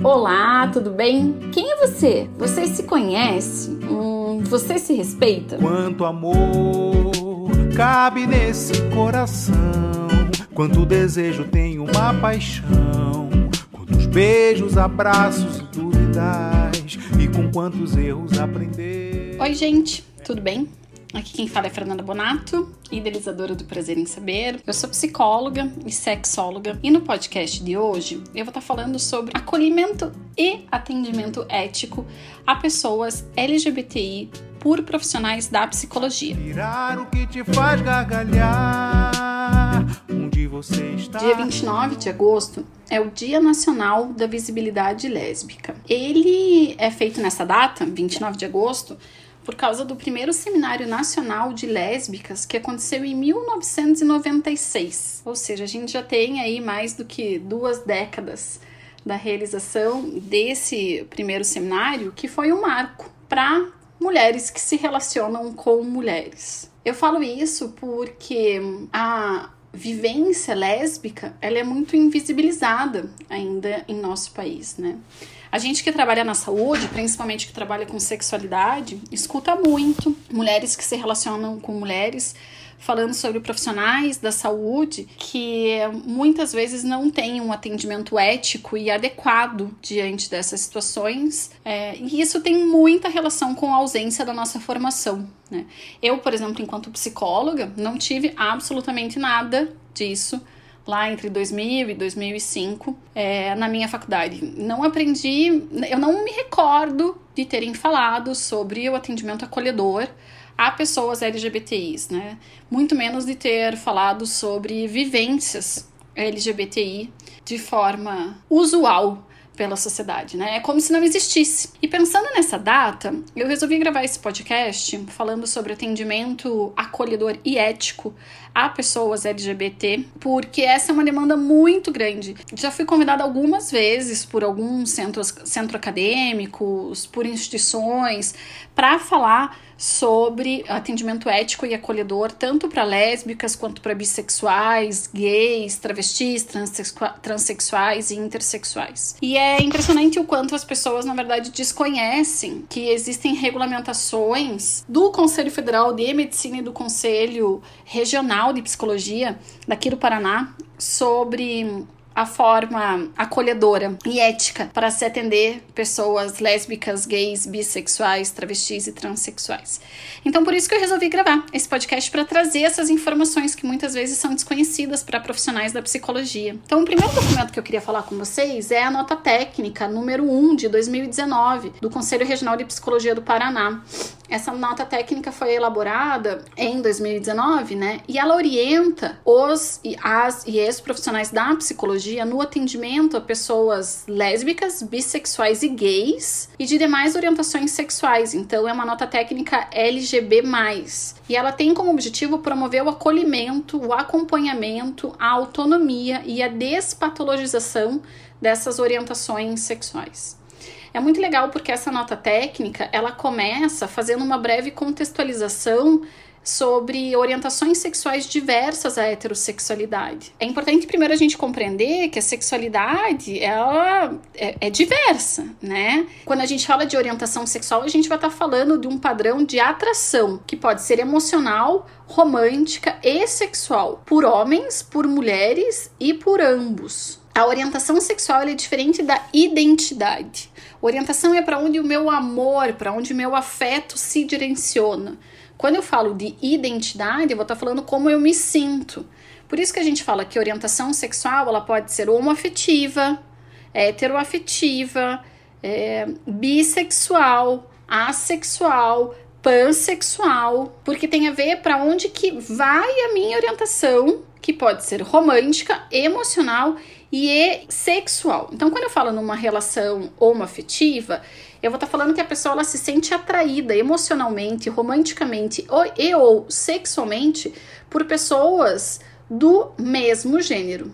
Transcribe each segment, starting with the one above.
Olá, tudo bem? Quem é você? Você se conhece? Hum, você se respeita? Quanto amor cabe nesse coração? Quanto desejo tem uma paixão? Quantos beijos, abraços e dúvidas? E com quantos erros aprender? Oi, gente, tudo bem? Aqui quem fala é Fernanda Bonato, idealizadora do Prazer em Saber. Eu sou psicóloga e sexóloga e no podcast de hoje eu vou estar falando sobre acolhimento e atendimento ético a pessoas LGBTI por profissionais da psicologia. Tirar o que te faz gargalhar. Onde você está? Dia 29 de agosto é o Dia Nacional da Visibilidade Lésbica. Ele é feito nessa data, 29 de agosto, por causa do primeiro Seminário Nacional de Lésbicas que aconteceu em 1996. Ou seja, a gente já tem aí mais do que duas décadas da realização desse primeiro seminário, que foi um marco para mulheres que se relacionam com mulheres. Eu falo isso porque a vivência lésbica ela é muito invisibilizada ainda em nosso país, né? A gente que trabalha na saúde, principalmente que trabalha com sexualidade, escuta muito mulheres que se relacionam com mulheres falando sobre profissionais da saúde que muitas vezes não têm um atendimento ético e adequado diante dessas situações. É, e isso tem muita relação com a ausência da nossa formação. Né? Eu, por exemplo, enquanto psicóloga, não tive absolutamente nada disso lá entre 2000 e 2005 é, na minha faculdade. Não aprendi, eu não me recordo de terem falado sobre o atendimento acolhedor a pessoas LGBTIs, né? Muito menos de ter falado sobre vivências LGBTI de forma usual pela sociedade, né? É como se não existisse. E pensando nessa data, eu resolvi gravar esse podcast falando sobre atendimento acolhedor e ético a pessoas LGBT, porque essa é uma demanda muito grande. Já fui convidada algumas vezes por alguns centros centro acadêmicos, por instituições, para falar sobre atendimento ético e acolhedor, tanto para lésbicas quanto para bissexuais, gays, travestis, transexuais e intersexuais. E é impressionante o quanto as pessoas, na verdade, desconhecem que existem regulamentações do Conselho Federal de Medicina e do Conselho Regional de Psicologia daqui do Paraná sobre a forma acolhedora e ética para se atender pessoas lésbicas, gays, bissexuais, travestis e transexuais. Então, por isso que eu resolvi gravar esse podcast para trazer essas informações que muitas vezes são desconhecidas para profissionais da psicologia. Então, o primeiro documento que eu queria falar com vocês é a nota técnica número 1 de 2019 do Conselho Regional de Psicologia do Paraná. Essa nota técnica foi elaborada em 2019, né? E ela orienta os e as e ex profissionais da psicologia psicologia no atendimento a pessoas lésbicas, bissexuais e gays e de demais orientações sexuais. Então é uma nota técnica LGB+. E ela tem como objetivo promover o acolhimento, o acompanhamento, a autonomia e a despatologização dessas orientações sexuais. É muito legal porque essa nota técnica, ela começa fazendo uma breve contextualização sobre orientações sexuais diversas à heterossexualidade. É importante primeiro a gente compreender que a sexualidade ela é, é diversa, né? Quando a gente fala de orientação sexual, a gente vai estar falando de um padrão de atração que pode ser emocional, romântica e sexual por homens, por mulheres e por ambos. A orientação sexual é diferente da identidade. Orientação é para onde o meu amor, para onde o meu afeto se direciona. Quando eu falo de identidade, eu vou estar falando como eu me sinto. Por isso que a gente fala que orientação sexual ela pode ser homoafetiva, heteroafetiva, é, bissexual, assexual, pansexual, porque tem a ver para onde que vai a minha orientação, que pode ser romântica, emocional e sexual. Então, quando eu falo numa relação homoafetiva, eu vou estar tá falando que a pessoa ela se sente atraída emocionalmente, romanticamente ou, e ou sexualmente por pessoas do mesmo gênero.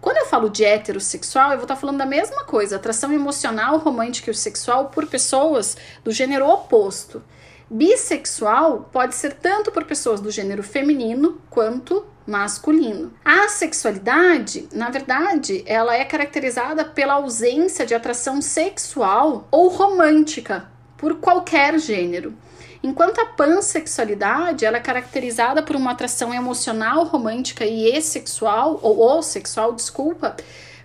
Quando eu falo de heterossexual, eu vou estar tá falando da mesma coisa, atração emocional, romântica e sexual por pessoas do gênero oposto. Bissexual pode ser tanto por pessoas do gênero feminino quanto masculino. A sexualidade, na verdade, ela é caracterizada pela ausência de atração sexual ou romântica por qualquer gênero. Enquanto a pansexualidade ela é caracterizada por uma atração emocional, romântica e sexual, ou, sexual, desculpa,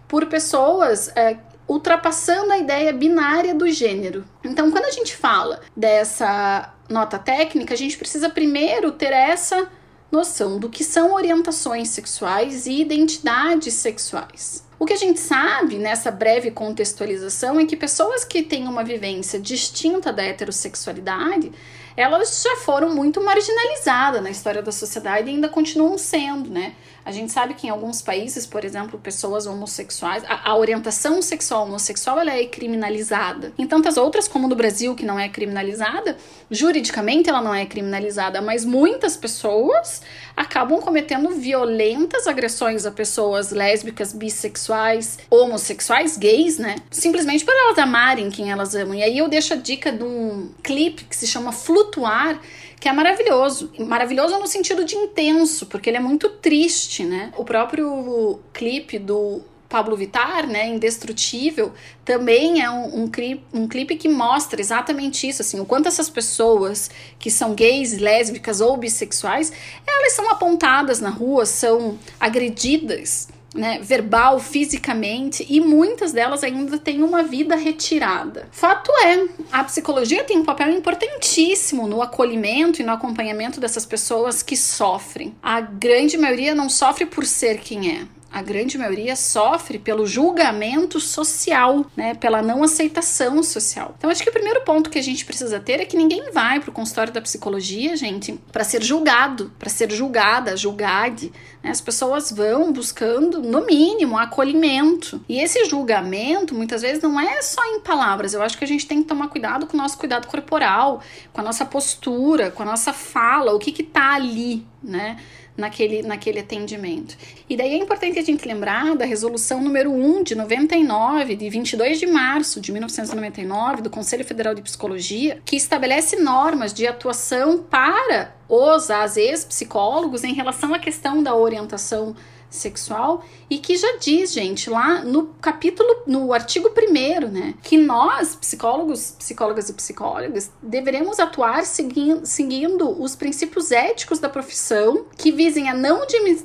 por pessoas é, ultrapassando a ideia binária do gênero. Então, quando a gente fala dessa nota técnica, a gente precisa primeiro ter essa noção do que são orientações sexuais e identidades sexuais. O que a gente sabe nessa breve contextualização é que pessoas que têm uma vivência distinta da heterossexualidade, elas já foram muito marginalizadas na história da sociedade e ainda continuam sendo, né? A gente sabe que em alguns países, por exemplo, pessoas homossexuais, a, a, orientação sexual homossexual ela é criminalizada. Em tantas outras, como no Brasil, que não é criminalizada, juridicamente ela não é criminalizada, mas muitas pessoas acabam cometendo violentas agressões a pessoas lésbicas, bissexuais, homossexuais, gays, né? Simplesmente por elas amarem quem elas amam. E aí eu deixo a dica de um clipe que se chama Flutuar que é maravilhoso. Maravilhoso no sentido de intenso, porque ele é muito triste, né? O próprio clipe do Pablo Vittar, né, Indestrutível, também é um, um, clipe, um clipe que mostra exatamente isso, assim, o quanto essas pessoas que são gays, lésbicas ou bissexuais, elas são apontadas na rua, são agredidas, né, verbal, fisicamente, e muitas delas ainda têm uma vida retirada. Fato é, a psicologia tem um papel importantíssimo no acolhimento e no acompanhamento dessas pessoas que sofrem. A grande maioria não sofre por ser quem é, a grande maioria sofre pelo julgamento social, né, pela não aceitação social. Então acho que o primeiro ponto que a gente precisa ter é que ninguém vai para o consultório da psicologia, gente, para ser julgado, para ser julgada, julgade. Né? As pessoas vão buscando, no mínimo, acolhimento. E esse julgamento, muitas vezes, não é só em palavras. Eu acho que a gente tem que tomar cuidado com o nosso cuidado corporal, com a nossa postura, com a nossa fala, o que que tá ali, né? naquele, naquele atendimento. E daí é importante a gente lembrar da resolução número 1 de 99, de 22 de março de 1999, do Conselho Federal de Psicologia, que estabelece normas de atuação para os, as ex-psicólogos em relação à questão da orientação sexual e que já diz, gente, lá no capítulo, no artigo 1 né, que nós, psicólogos, psicólogas e psicólogas, deveremos atuar seguindo, seguindo os princípios éticos da profissão que visem a não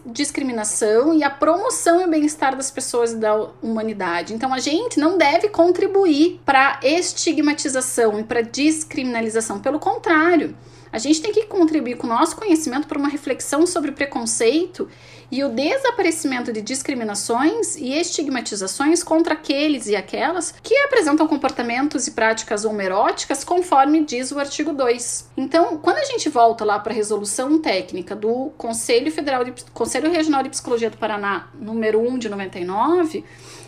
discriminação e a promoção e o bem-estar das pessoas e da humanidade. Então a gente não deve contribuir para estigmatização e para descriminalização, pelo contrário, a gente tem que contribuir com o nosso conhecimento para uma reflexão sobre preconceito e o desaparecimento de discriminações e estigmatizações contra aqueles e aquelas que apresentam comportamentos e práticas homeróticas, conforme diz o artigo 2. Então, quando a gente volta lá para a resolução técnica do Conselho Federal de Conselho Regional de Psicologia do Paraná, número 1 de 99,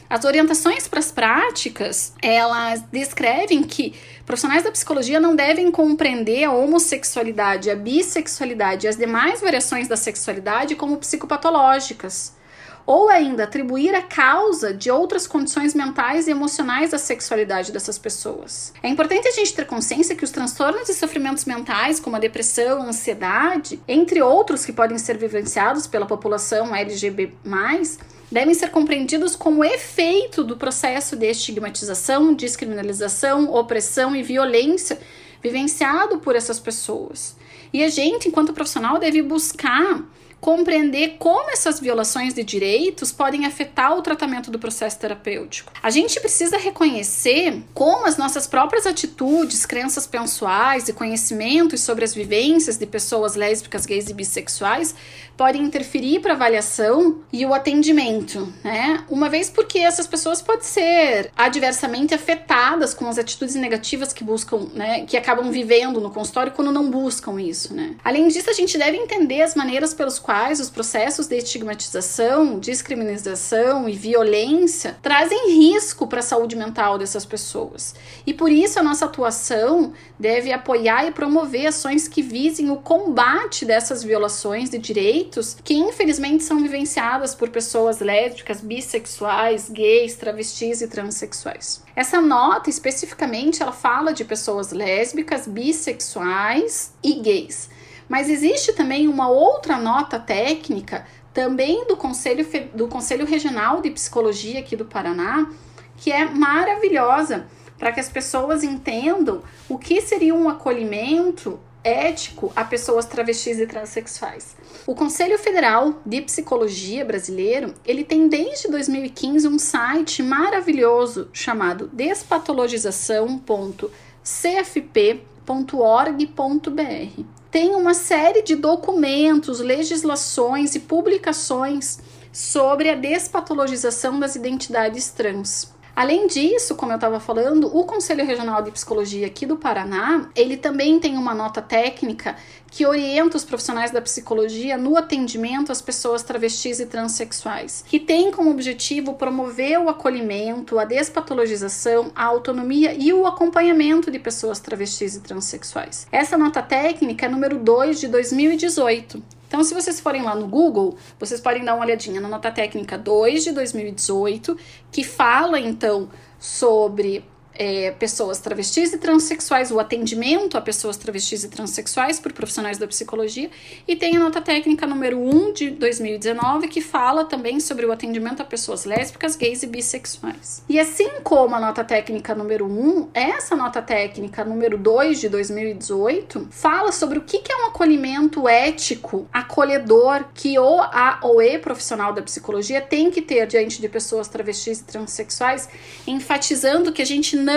as orientações para as práticas, elas descrevem que profissionais da psicologia não devem compreender a homossexualidade, a bissexualidade e as demais variações da sexualidade como psicopatológicas ou ainda atribuir a causa de outras condições mentais e emocionais à sexualidade dessas pessoas. É importante a gente ter consciência que os transtornos e sofrimentos mentais, como a depressão, a ansiedade, entre outros que podem ser vivenciados pela população LGBT+, devem ser compreendidos como efeito do processo de estigmatização, descriminalização, opressão e violência vivenciado por essas pessoas. E a gente, enquanto profissional, deve buscar compreender como essas violações de direitos podem afetar o tratamento do processo terapêutico. A gente precisa reconhecer como as nossas próprias atitudes, crenças pessoais e conhecimentos sobre as vivências de pessoas lésbicas, gays e bissexuais podem interferir para a avaliação e o atendimento, né? Uma vez porque essas pessoas podem ser adversamente afetadas com as atitudes negativas que buscam, né, que acabam vivendo no consultório quando não buscam isso, né? Além disso, a gente deve entender as maneiras pelos quais os processos de estigmatização, discriminação e violência trazem risco para a saúde mental dessas pessoas. E por isso a nossa atuação deve apoiar e promover ações que visem o combate dessas violações de direitos que infelizmente são vivenciadas por pessoas lésbicas, bissexuais, gays, travestis e transexuais. Essa nota especificamente ela fala de pessoas lésbicas, bissexuais e gays Mas existe também uma outra nota técnica, também do Conselho, do Conselho Regional de Psicologia aqui do Paraná, que é maravilhosa para que as pessoas entendam o que seria um acolhimento ético a pessoas travestis e transexuais. O Conselho Federal de Psicologia brasileiro, ele tem desde 2015 um site maravilhoso chamado despatologização.cfp.org.br. Tem uma série de documentos, legislações e publicações sobre a despatologização das identidades trans. Além disso, como eu estava falando, o Conselho Regional de Psicologia aqui do Paraná, ele também tem uma nota técnica que orienta os profissionais da psicologia no atendimento às pessoas travestis e transexuais, que tem como objetivo promover o acolhimento, a despatologização, a autonomia e o acompanhamento de pessoas travestis e transexuais. Essa nota técnica é número 2 de 2018 então, se vocês forem lá no Google, vocês podem dar uma olhadinha na nota técnica 2 de 2018, que fala então sobre é, pessoas travestis e transexuais, o atendimento a pessoas travestis e transexuais por profissionais da psicologia, e tem a nota técnica número 1 de 2019, que fala também sobre o atendimento a pessoas lésbicas, gays e bissexuais. E assim como a nota técnica número 1, essa nota técnica número 2 de 2018 fala sobre o que é um acolhimento ético, acolhedor, que o a ou e profissional da psicologia tem que ter diante de pessoas travestis e transexuais, enfatizando que a gente não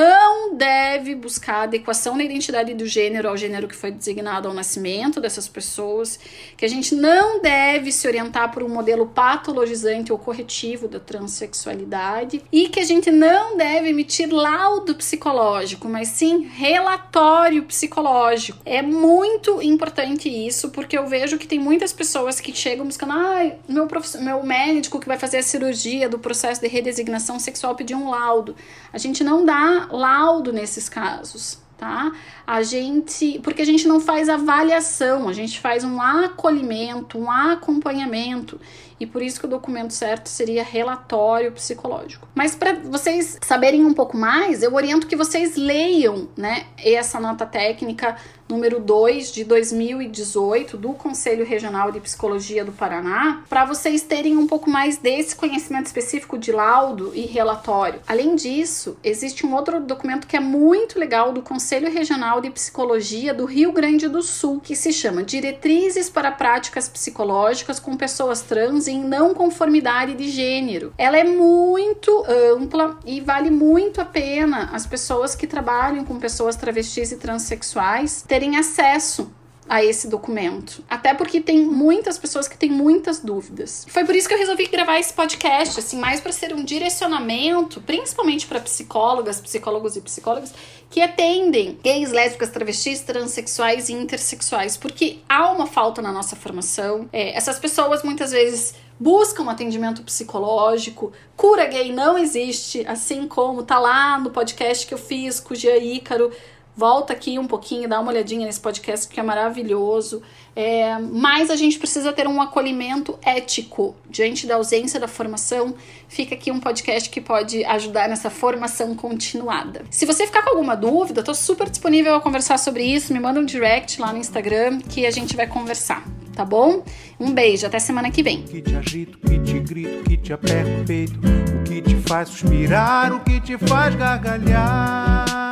deve buscar adequação na identidade do gênero ao gênero que foi designado ao nascimento dessas pessoas, que a gente não deve se orientar por um modelo patologizante ou corretivo da transexualidade e que a gente não deve emitir laudo psicológico, mas sim relatório psicológico. É muito importante isso, porque eu vejo que tem muitas pessoas que chegam buscando, ah, meu, meu médico que vai fazer a cirurgia do processo de redesignação sexual pediu um laudo. A gente não dá laudo nesses casos, tá? A gente, porque a gente não faz avaliação, a gente faz um acolhimento, um acompanhamento. E por isso que o documento certo seria relatório psicológico. Mas para vocês saberem um pouco mais, eu oriento que vocês leiam, né, essa nota técnica número 2 de 2018 do Conselho Regional de Psicologia do Paraná, para vocês terem um pouco mais desse conhecimento específico de laudo e relatório. Além disso, existe um outro documento que é muito legal do Conselho Regional de Psicologia do Rio Grande do Sul, que se chama Diretrizes para Práticas Psicológicas com Pessoas Trans em Não Conformidade de Gênero. Ela é muito ampla e vale muito a pena as pessoas que trabalham com pessoas travestis e transexuais terem acesso a esse documento. Até porque tem muitas pessoas que têm muitas dúvidas. Foi por isso que eu resolvi gravar esse podcast, assim, mais para ser um direcionamento, principalmente para psicólogas, psicólogos e psicólogas que atendem gays, lésbicas, travestis, transexuais e intersexuais, porque há uma falta na nossa formação. É, essas pessoas muitas vezes buscam atendimento psicológico. Cura gay não existe, assim como tá lá no podcast que eu fiz com o Gia Ícaro Volta aqui um pouquinho, dá uma olhadinha nesse podcast que é maravilhoso. É, mas a gente precisa ter um acolhimento ético diante da ausência da formação. Fica aqui um podcast que pode ajudar nessa formação continuada. Se você ficar com alguma dúvida, estou super disponível a conversar sobre isso. Me manda um direct lá no Instagram que a gente vai conversar, tá bom? Um beijo, até semana que vem. Que te agito, que te grito, que te aperto o peito, o que te faz suspirar, o que te faz gargalhar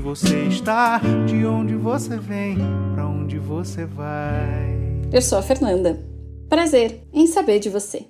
onde você está, de onde você vem, para onde você vai. Eu sou a Fernanda. Prazer em saber de você.